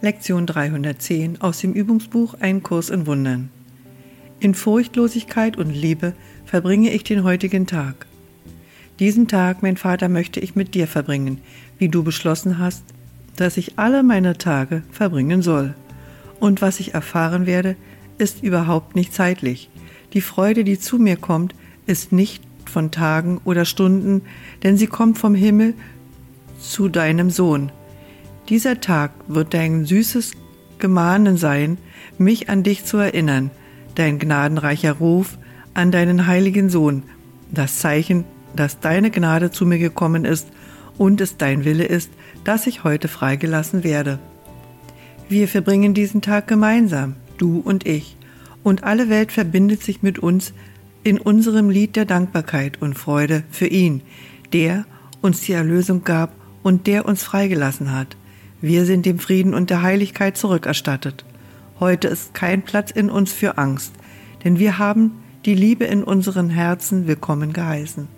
Lektion 310 aus dem Übungsbuch Ein Kurs in Wundern. In Furchtlosigkeit und Liebe verbringe ich den heutigen Tag. Diesen Tag, mein Vater, möchte ich mit dir verbringen, wie du beschlossen hast, dass ich alle meine Tage verbringen soll. Und was ich erfahren werde, ist überhaupt nicht zeitlich. Die Freude, die zu mir kommt, ist nicht von Tagen oder Stunden, denn sie kommt vom Himmel zu deinem Sohn, dieser Tag wird dein süßes Gemahnen sein, mich an dich zu erinnern, dein gnadenreicher Ruf an deinen heiligen Sohn, das Zeichen, dass deine Gnade zu mir gekommen ist und es dein Wille ist, dass ich heute freigelassen werde. Wir verbringen diesen Tag gemeinsam, du und ich, und alle Welt verbindet sich mit uns in unserem Lied der Dankbarkeit und Freude für ihn, der uns die Erlösung gab und der uns freigelassen hat. Wir sind dem Frieden und der Heiligkeit zurückerstattet. Heute ist kein Platz in uns für Angst, denn wir haben die Liebe in unseren Herzen willkommen geheißen.